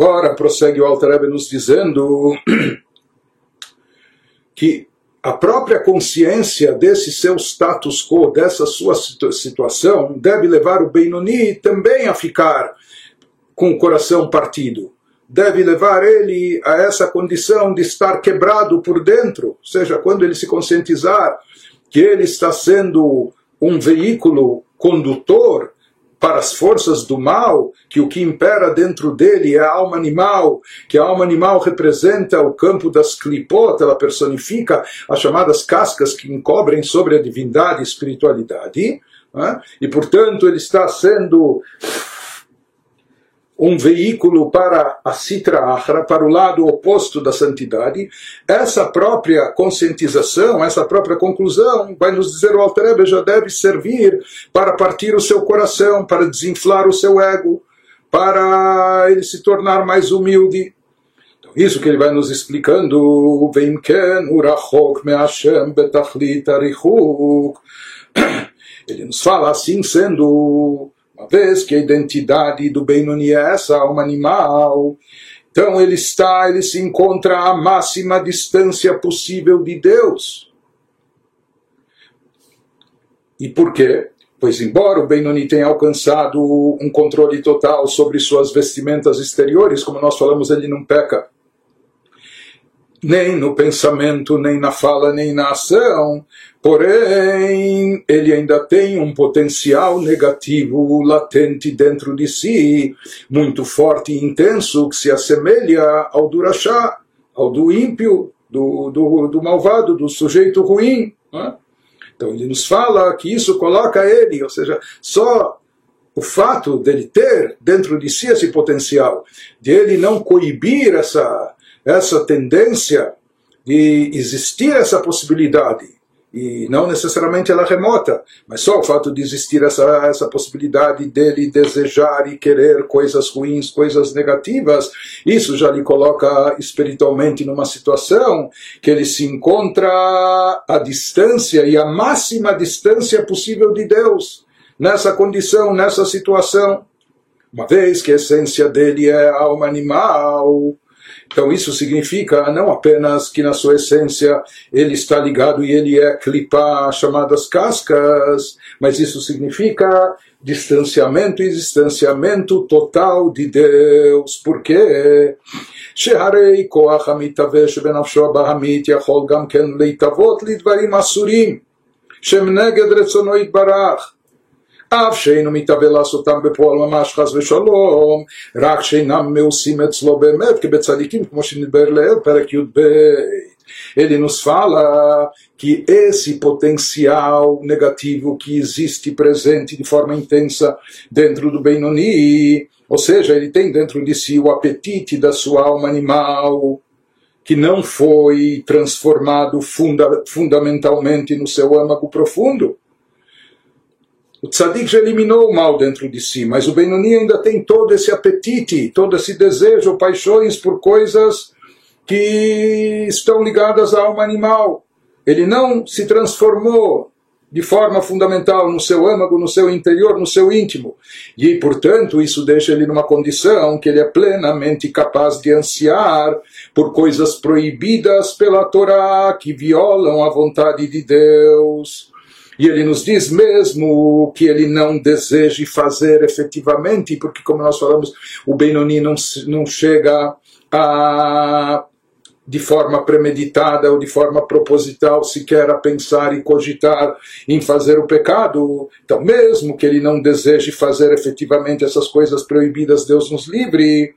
Agora prossegue o Alter Rebbe nos dizendo que a própria consciência desse seu status quo, dessa sua situação, deve levar o Benoni também a ficar com o coração partido. Deve levar ele a essa condição de estar quebrado por dentro, ou seja, quando ele se conscientizar que ele está sendo um veículo condutor para as forças do mal, que o que impera dentro dele é a alma animal, que a alma animal representa o campo das clipot, ela personifica as chamadas cascas que encobrem sobre a divindade e espiritualidade, né? e portanto ele está sendo um veículo para a Sitra Achra, para o lado oposto da santidade, essa própria conscientização, essa própria conclusão, vai nos dizer o Alter já deve servir para partir o seu coração, para desinflar o seu ego, para ele se tornar mais humilde. Então, isso que ele vai nos explicando, ele nos fala assim sendo uma vez que a identidade do Benoni é essa, alma animal, então ele está, ele se encontra à máxima distância possível de Deus. E por quê? Pois, embora o Benoni tenha alcançado um controle total sobre suas vestimentas exteriores, como nós falamos, ele não peca nem no pensamento, nem na fala, nem na ação, porém ele ainda tem um potencial negativo latente dentro de si, muito forte e intenso, que se assemelha ao do rachá, ao do ímpio, do, do, do malvado, do sujeito ruim. Né? Então ele nos fala que isso coloca ele, ou seja, só o fato dele ter dentro de si esse potencial, de ele não coibir essa essa tendência de existir essa possibilidade, e não necessariamente ela é remota, mas só o fato de existir essa, essa possibilidade dele desejar e querer coisas ruins, coisas negativas, isso já lhe coloca espiritualmente numa situação que ele se encontra à distância e a máxima distância possível de Deus, nessa condição, nessa situação. Uma vez que a essência dele é a alma animal, então isso significa não apenas que na sua essência ele está ligado e ele é clipar chamadas cascas, mas isso significa distanciamento e distanciamento total de Deus. Por quê? שהרי כוח המתהווה שבנפשו הבהמית יכול גם כן להתהוות לדברים אסורים שהם נגד רצונו יתברך אף שאינו מתאווה לעשותם בפועל ממש חס ושלום, רק שאינם מעושים אצלו באמת כבצדיקים, כמו שנדבר לעיל, פרק י"ב. Ele nos fala que esse potencial negativo que existe presente de forma intensa dentro do Benoni, ou seja, ele tem dentro de si o apetite da sua alma animal, que não foi transformado funda fundamentalmente no seu âmago profundo. O tzadik já eliminou o mal dentro de si, mas o Benoni ainda tem todo esse apetite, todo esse desejo, paixões por coisas que estão ligadas à alma animal. Ele não se transformou de forma fundamental no seu âmago, no seu interior, no seu íntimo. E, portanto, isso deixa ele numa condição que ele é plenamente capaz de ansiar por coisas proibidas pela Torá, que violam a vontade de Deus. E ele nos diz mesmo que ele não deseje fazer efetivamente, porque, como nós falamos, o Benoni não, não chega a de forma premeditada ou de forma proposital sequer a pensar e cogitar em fazer o pecado. Então, mesmo que ele não deseje fazer efetivamente essas coisas proibidas, Deus nos livre,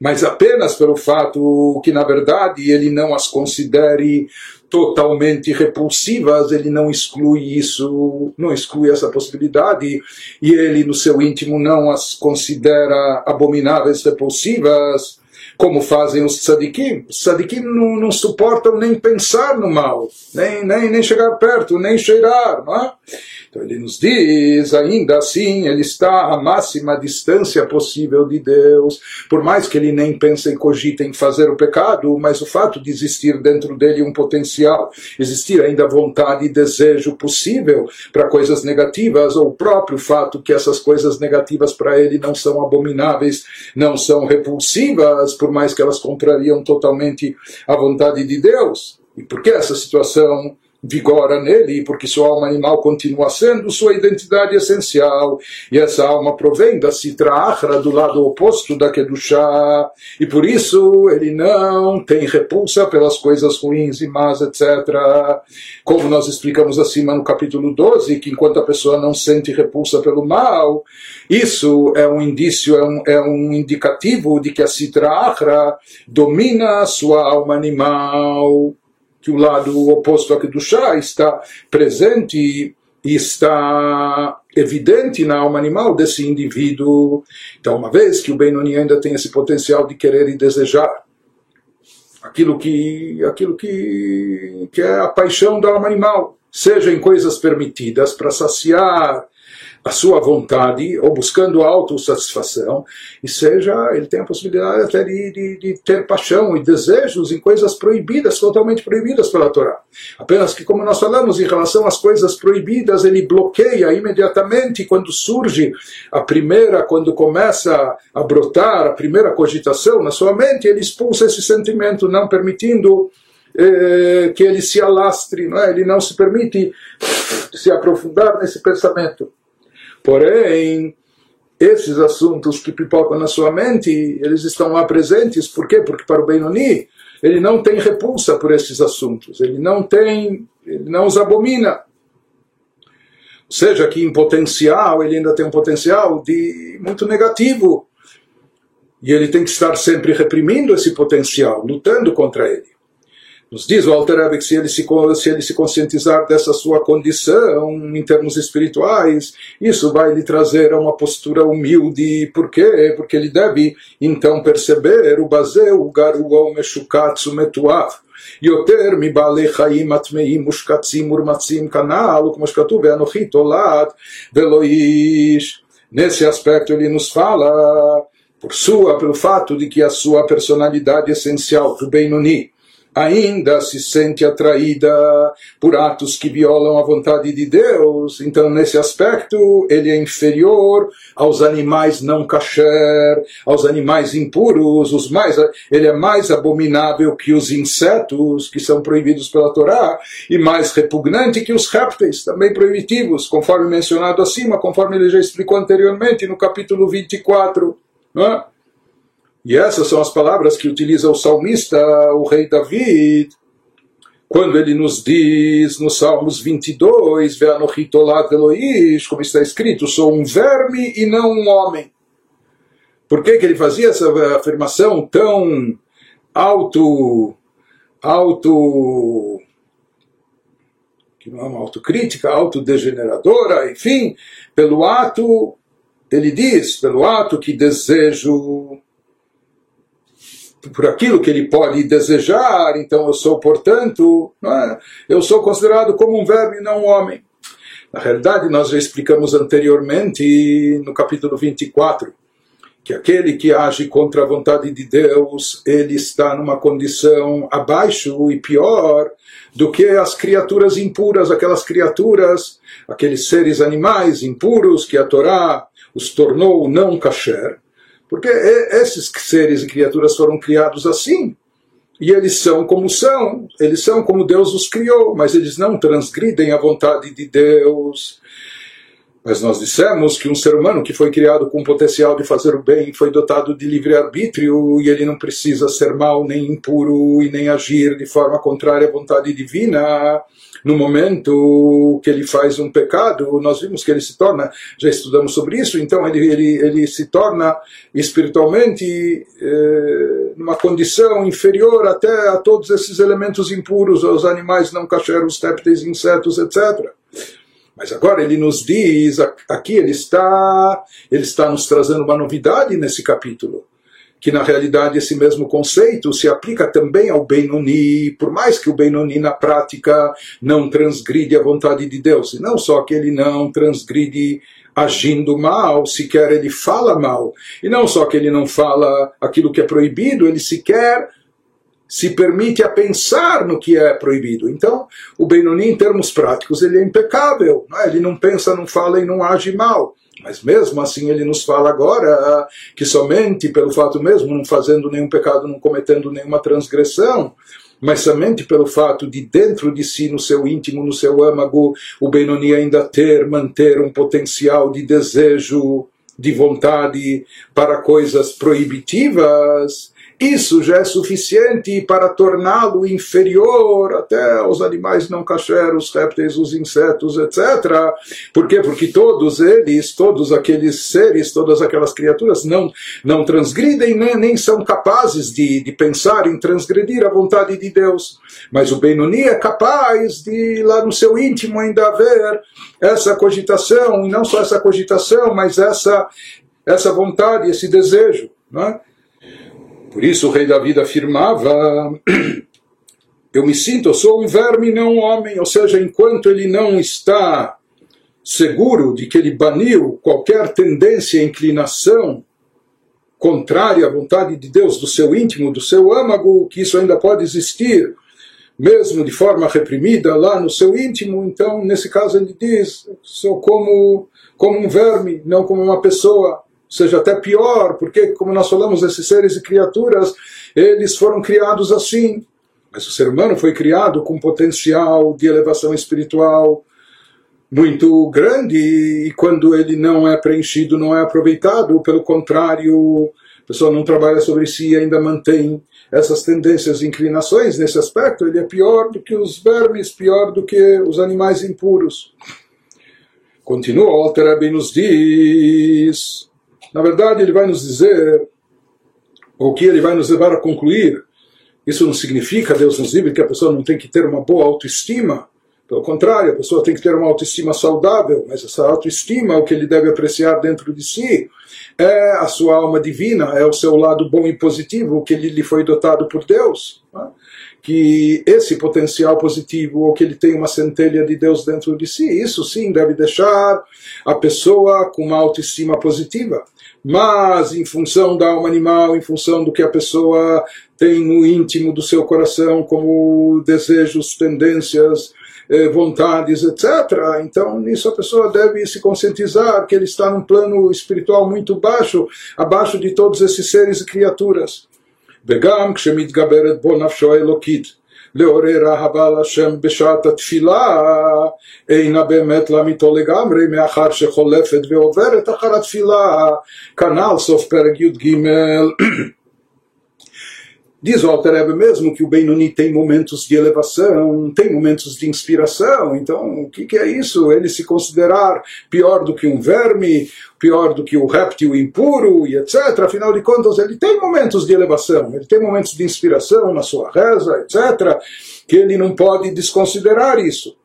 mas apenas pelo fato que, na verdade, ele não as considere totalmente repulsivas, ele não exclui isso, não exclui essa possibilidade, e ele no seu íntimo não as considera abomináveis, repulsivas, como fazem os tzadikim. Os tzadikim não, não suportam nem pensar no mal, nem, nem, nem chegar perto, nem cheirar, não é? Então ele nos diz, ainda assim, ele está à máxima distância possível de Deus, por mais que ele nem pense e cogite em fazer o pecado, mas o fato de existir dentro dele um potencial, existir ainda vontade e desejo possível para coisas negativas, ou o próprio fato que essas coisas negativas para ele não são abomináveis, não são repulsivas, por mais que elas contrariam totalmente a vontade de Deus. E por que essa situação vigora nele, porque sua alma animal continua sendo sua identidade essencial, e essa alma provém da Sitra Achra, do lado oposto da Kedushá, e por isso ele não tem repulsa pelas coisas ruins e más, etc. Como nós explicamos acima no capítulo 12, que enquanto a pessoa não sente repulsa pelo mal, isso é um indício, é um, é um indicativo de que a Sitra Achra domina a sua alma animal que o lado oposto aqui do chá está presente e está evidente na alma animal desse indivíduo. Então, uma vez que o Benoni ainda tem esse potencial de querer e desejar aquilo que, aquilo que, que é a paixão da alma animal, seja em coisas permitidas para saciar a sua vontade ou buscando autossatisfação, e seja, ele tem a possibilidade até de, de, de, ter paixão e desejos em coisas proibidas, totalmente proibidas pela Torá. Apenas que, como nós falamos em relação às coisas proibidas, ele bloqueia imediatamente quando surge a primeira, quando começa a brotar a primeira cogitação na sua mente, ele expulsa esse sentimento, não permitindo eh, que ele se alastre, não é? ele não se permite se aprofundar nesse pensamento. Porém, esses assuntos que pipocam na sua mente, eles estão lá presentes. Por quê? Porque para o Benoni, ele não tem repulsa por esses assuntos. Ele não tem, ele não os abomina. Ou seja, que em potencial, ele ainda tem um potencial de muito negativo. E ele tem que estar sempre reprimindo esse potencial, lutando contra ele. Nos diz o Alter Rebbe que se ele se, se ele se conscientizar dessa sua condição em termos espirituais, isso vai lhe trazer a uma postura humilde. Por quê? Porque ele deve então perceber o baseu, o garuo, meshukatsu, metuav. יותר מבעלי חיים הטמאים מושקצים מורמצים כנ"ל, וכמו שכתוב, ואנוכי תולד ולא איש. Nesse aspecto ele nos fala por sua, pelo fato de que a sua personalidade essencial, do Benoni, ainda se sente atraída por atos que violam a vontade de Deus. Então, nesse aspecto, ele é inferior aos animais não kasher, aos animais impuros, os mais, ele é mais abominável que os insetos que são proibidos pela Torá e mais repugnante que os répteis, também proibitivos, conforme mencionado acima, conforme ele já explicou anteriormente no capítulo 24. Não é? E essas são as palavras que utiliza o salmista, o rei David, quando ele nos diz nos Salmos 22, como está escrito, sou um verme e não um homem. Por que, que ele fazia essa afirmação tão auto, auto, que não é uma autocrítica, autodegeneradora, enfim, pelo ato, ele diz, pelo ato que desejo por aquilo que ele pode desejar, então eu sou, portanto, é? eu sou considerado como um verme e não um homem. Na realidade, nós já explicamos anteriormente, no capítulo 24, que aquele que age contra a vontade de Deus, ele está numa condição abaixo e pior do que as criaturas impuras, aquelas criaturas, aqueles seres animais impuros que a Torá os tornou não kasher, porque esses seres e criaturas foram criados assim. E eles são como são, eles são como Deus os criou, mas eles não transgridem a vontade de Deus. Mas nós dissemos que um ser humano que foi criado com o potencial de fazer o bem foi dotado de livre-arbítrio e ele não precisa ser mau nem impuro e nem agir de forma contrária à vontade divina no momento que ele faz um pecado, nós vimos que ele se torna, já estudamos sobre isso, então ele, ele, ele se torna espiritualmente eh, numa condição inferior até a todos esses elementos impuros, aos animais não cacheros, tépteis, insetos, etc. Mas agora ele nos diz, aqui ele está, ele está nos trazendo uma novidade nesse capítulo. Que na realidade esse mesmo conceito se aplica também ao Benoni, por mais que o Benoni na prática não transgride a vontade de Deus, e não só que ele não transgride agindo mal, sequer ele fala mal, e não só que ele não fala aquilo que é proibido, ele sequer se permite a pensar no que é proibido. Então, o Benoni, em termos práticos, ele é impecável, não é? ele não pensa, não fala e não age mal. Mas mesmo assim ele nos fala agora que somente pelo fato mesmo, não fazendo nenhum pecado, não cometendo nenhuma transgressão, mas somente pelo fato de dentro de si, no seu íntimo, no seu âmago, o Benoni ainda ter, manter um potencial de desejo, de vontade para coisas proibitivas, isso já é suficiente para torná-lo inferior até aos animais não cacheros, répteis, os insetos, etc. Por quê? Porque todos eles, todos aqueles seres, todas aquelas criaturas não, não transgridem, nem, nem são capazes de, de pensar em transgredir a vontade de Deus. Mas o Benoni é capaz de, lá no seu íntimo, ainda haver essa cogitação, e não só essa cogitação, mas essa, essa vontade, esse desejo. Não é? Por isso o rei Davi afirmava: Eu me sinto, eu sou um verme, não um homem. Ou seja, enquanto ele não está seguro de que ele baniu qualquer tendência, inclinação contrária à vontade de Deus, do seu íntimo, do seu âmago, que isso ainda pode existir, mesmo de forma reprimida lá no seu íntimo, então, nesse caso, ele diz: sou como, como um verme, não como uma pessoa seja até pior, porque, como nós falamos, esses seres e criaturas, eles foram criados assim. Mas o ser humano foi criado com potencial de elevação espiritual muito grande e quando ele não é preenchido, não é aproveitado, pelo contrário, a pessoa não trabalha sobre si e ainda mantém essas tendências e inclinações nesse aspecto, ele é pior do que os vermes, pior do que os animais impuros. Continua, o Alter nos diz na verdade, ele vai nos dizer, ou que ele vai nos levar a concluir, isso não significa, Deus nos livre, que a pessoa não tem que ter uma boa autoestima. Pelo contrário, a pessoa tem que ter uma autoestima saudável, mas essa autoestima, o que ele deve apreciar dentro de si, é a sua alma divina, é o seu lado bom e positivo, o que ele lhe foi dotado por Deus. Né? Que esse potencial positivo, ou que ele tem uma centelha de Deus dentro de si, isso sim deve deixar a pessoa com uma autoestima positiva mas em função da alma animal, em função do que a pessoa tem no íntimo do seu coração, como desejos, tendências, eh, vontades, etc. Então, nisso a pessoa deve se conscientizar que ele está num plano espiritual muito baixo, abaixo de todos esses seres e criaturas. וגם כשמתגברת בו נפשו האלוקית לעורר אהבה לשם בשעת התפילה אינה באמת לאמיתו לגמרי מאחר שחולפת ועוברת אחר התפילה. כנ"ל סוף פרק י"ג Diz o Alter mesmo que o Benoni tem momentos de elevação, tem momentos de inspiração. Então, o que, que, é isso? Ele se considerar pior do que um verme, pior do que o réptil impuro e etc. Afinal de contas, ele tem momentos de elevação, ele tem momentos de inspiração na sua reza, etc. Que ele não pode desconsiderar isso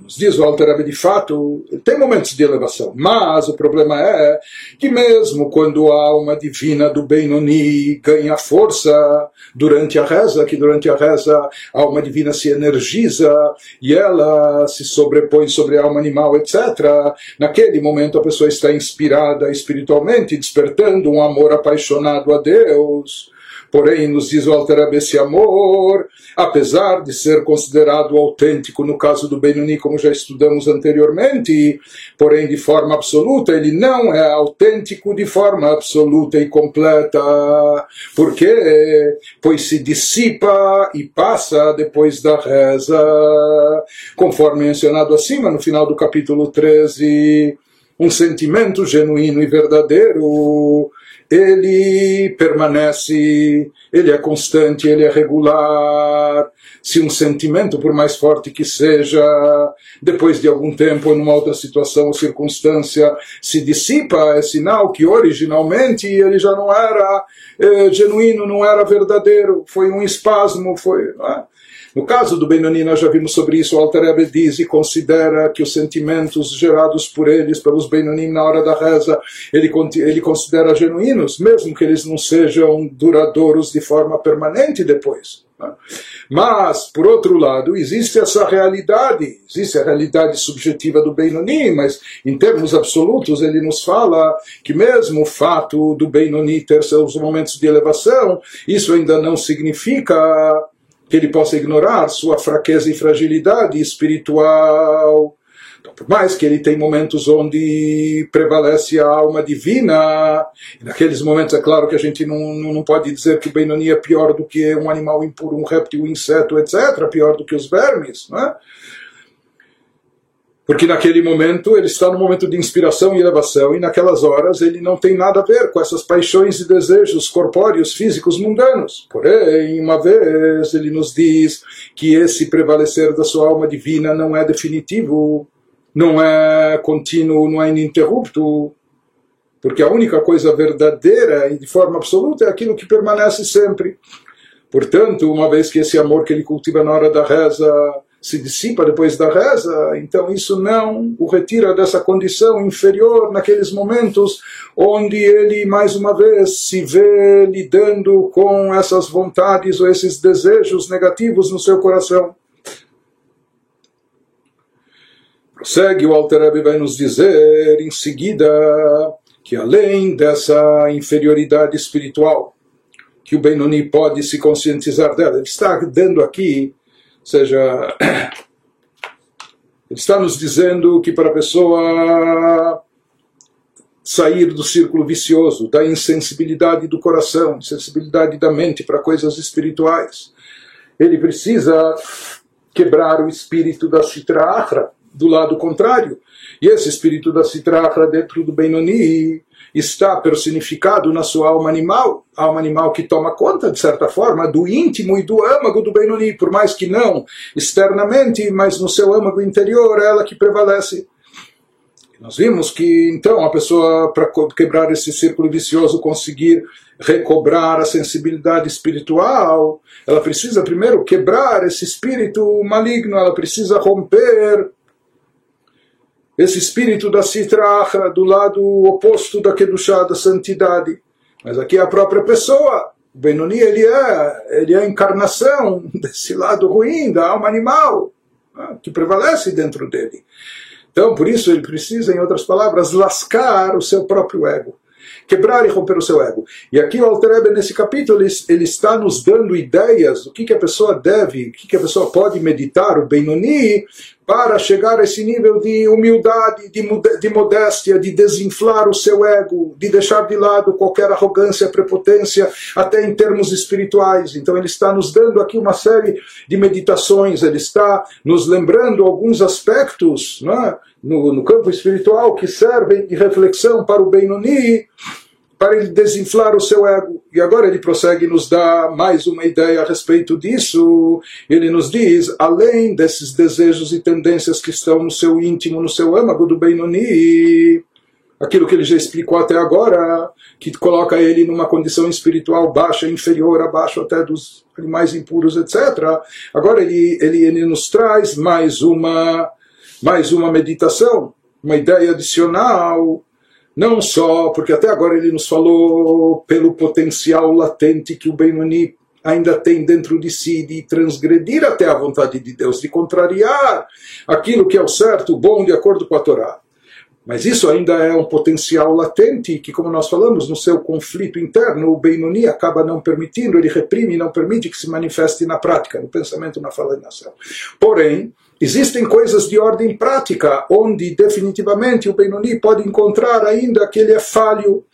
nos diz Walter Rebbe, de fato, tem momentos de elevação, mas o problema é que mesmo quando a alma divina do Benoni ganha força durante a reza, que durante a reza a alma divina se energiza e ela se sobrepõe sobre a alma animal, etc., naquele momento a pessoa está inspirada espiritualmente, despertando um amor apaixonado a Deus Porém, nos diz o Alter esse amor, apesar de ser considerado autêntico no caso do Benoni, como já estudamos anteriormente, porém de forma absoluta, ele não é autêntico de forma absoluta e completa. Por quê? Pois se dissipa e passa depois da reza, conforme mencionado acima no final do capítulo 13 um sentimento genuíno e verdadeiro ele permanece, ele é constante, ele é regular. Se um sentimento, por mais forte que seja, depois de algum tempo, em uma outra situação ou circunstância, se dissipa, é sinal que originalmente ele já não era é, genuíno, não era verdadeiro, foi um espasmo, foi. É? No caso do Benoni, nós já vimos sobre isso, o Alter Rebbe diz e considera que os sentimentos gerados por eles, pelos Benoni na hora da reza, ele, ele considera genuínos, mesmo que eles não sejam duradouros de forma permanente depois. Né? Mas, por outro lado, existe essa realidade, existe a realidade subjetiva do Benoni, mas em termos absolutos ele nos fala que mesmo o fato do Benoni ter seus momentos de elevação, isso ainda não significa que ele possa ignorar sua fraqueza e fragilidade espiritual. Então, por mais que ele tem momentos onde prevalece a alma divina, naqueles momentos é claro que a gente não, não pode dizer que o Benoni é pior do que um animal impuro, um réptil, um inseto, etc., pior do que os vermes, não é? Porque naquele momento ele está no momento de inspiração e elevação, e naquelas horas ele não tem nada a ver com essas paixões e desejos corpóreos, físicos, mundanos. Porém, uma vez ele nos diz que esse prevalecer da sua alma divina não é definitivo, não é contínuo, não é ininterrupto, porque a única coisa verdadeira e de forma absoluta é aquilo que permanece sempre. Portanto, uma vez que esse amor que ele cultiva na hora da reza se dissipa depois da reza, então isso não o retira dessa condição inferior naqueles momentos onde ele mais uma vez se vê lidando com essas vontades ou esses desejos negativos no seu coração. Prossegue o Alter Rebbe vai nos dizer em seguida que além dessa inferioridade espiritual que o Benoni pode se conscientizar dela, ele está dando aqui, seja, ele está nos dizendo que para a pessoa sair do círculo vicioso, da insensibilidade do coração, insensibilidade da mente para coisas espirituais, ele precisa quebrar o espírito da Sitra Achra, do lado contrário. E esse espírito da Citrahra dentro do Benoni está personificado na sua alma animal, alma animal que toma conta, de certa forma, do íntimo e do âmago do Benoni, por mais que não externamente, mas no seu âmago interior, é ela que prevalece. Nós vimos que, então, a pessoa, para quebrar esse círculo vicioso, conseguir recobrar a sensibilidade espiritual, ela precisa primeiro quebrar esse espírito maligno, ela precisa romper esse espírito da Sitra do lado oposto da Kedushá, da santidade. Mas aqui é a própria pessoa. O Benoni, ele é, ele é a encarnação desse lado ruim, da alma animal, né, que prevalece dentro dele. Então, por isso, ele precisa, em outras palavras, lascar o seu próprio ego quebrar e romper o seu ego. E aqui o Alter nesse capítulo, ele, ele, está nos dando ideias do que, que a pessoa deve, o que, que a pessoa pode meditar, o Benoni, para chegar a esse nível de humildade, de, de modéstia, de desinflar o seu ego, de deixar de lado qualquer arrogância, prepotência, até em termos espirituais. Então ele está nos dando aqui uma série de meditações, ele está nos lembrando alguns aspectos é? No, no campo espiritual que servem de reflexão para o Benoni, para ele desinflar o seu ego. E agora ele prossegue nos dá mais uma ideia a respeito disso. Ele nos diz, além desses desejos e tendências que estão no seu íntimo, no seu âmago do Benoni, aquilo que ele já explicou até agora, que coloca ele numa condição espiritual baixa, inferior, abaixo até dos animais impuros, etc. Agora ele, ele, ele nos traz mais uma, mais uma meditação, uma ideia adicional não só porque até agora ele nos falou pelo potencial latente que o Benoni ainda tem dentro de si de transgredir até a vontade de Deus, de contrariar aquilo que é o certo, o bom, de acordo com a Torá. Mas isso ainda é um potencial latente que, como nós falamos, no seu conflito interno, o Benoni acaba não permitindo, ele reprime, não permite que se manifeste na prática, no pensamento, na fala e na ação. Porém, Existem coisas de ordem prática, onde definitivamente o Benoni pode encontrar ainda que ele é falho,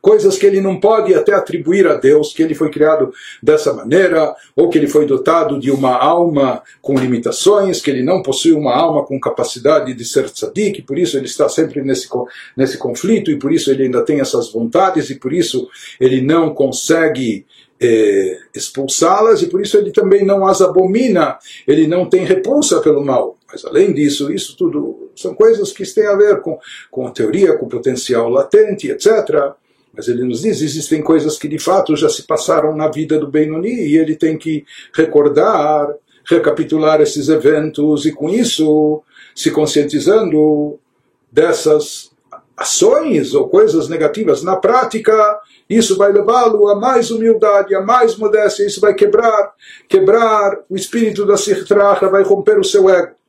coisas que ele não pode até atribuir a Deus, que ele foi criado dessa maneira, ou que ele foi dotado de uma alma com limitações, que ele não possui uma alma com capacidade de ser tzadik, por isso ele está sempre nesse, nesse conflito, e por isso ele ainda tem essas vontades, e por isso ele não consegue é, expulsá-las e por isso ele também não as abomina, ele não tem repulsa pelo mal. Mas além disso, isso tudo são coisas que têm a ver com, com a teoria, com o potencial latente, etc. Mas ele nos diz, existem coisas que de fato já se passaram na vida do Benoni e ele tem que recordar, recapitular esses eventos e com isso se conscientizando dessas ações ou coisas negativas na prática, isso vai levá-lo a mais humildade, a mais modéstia, isso vai quebrar, quebrar o espírito da sirtracha, vai romper o seu ego.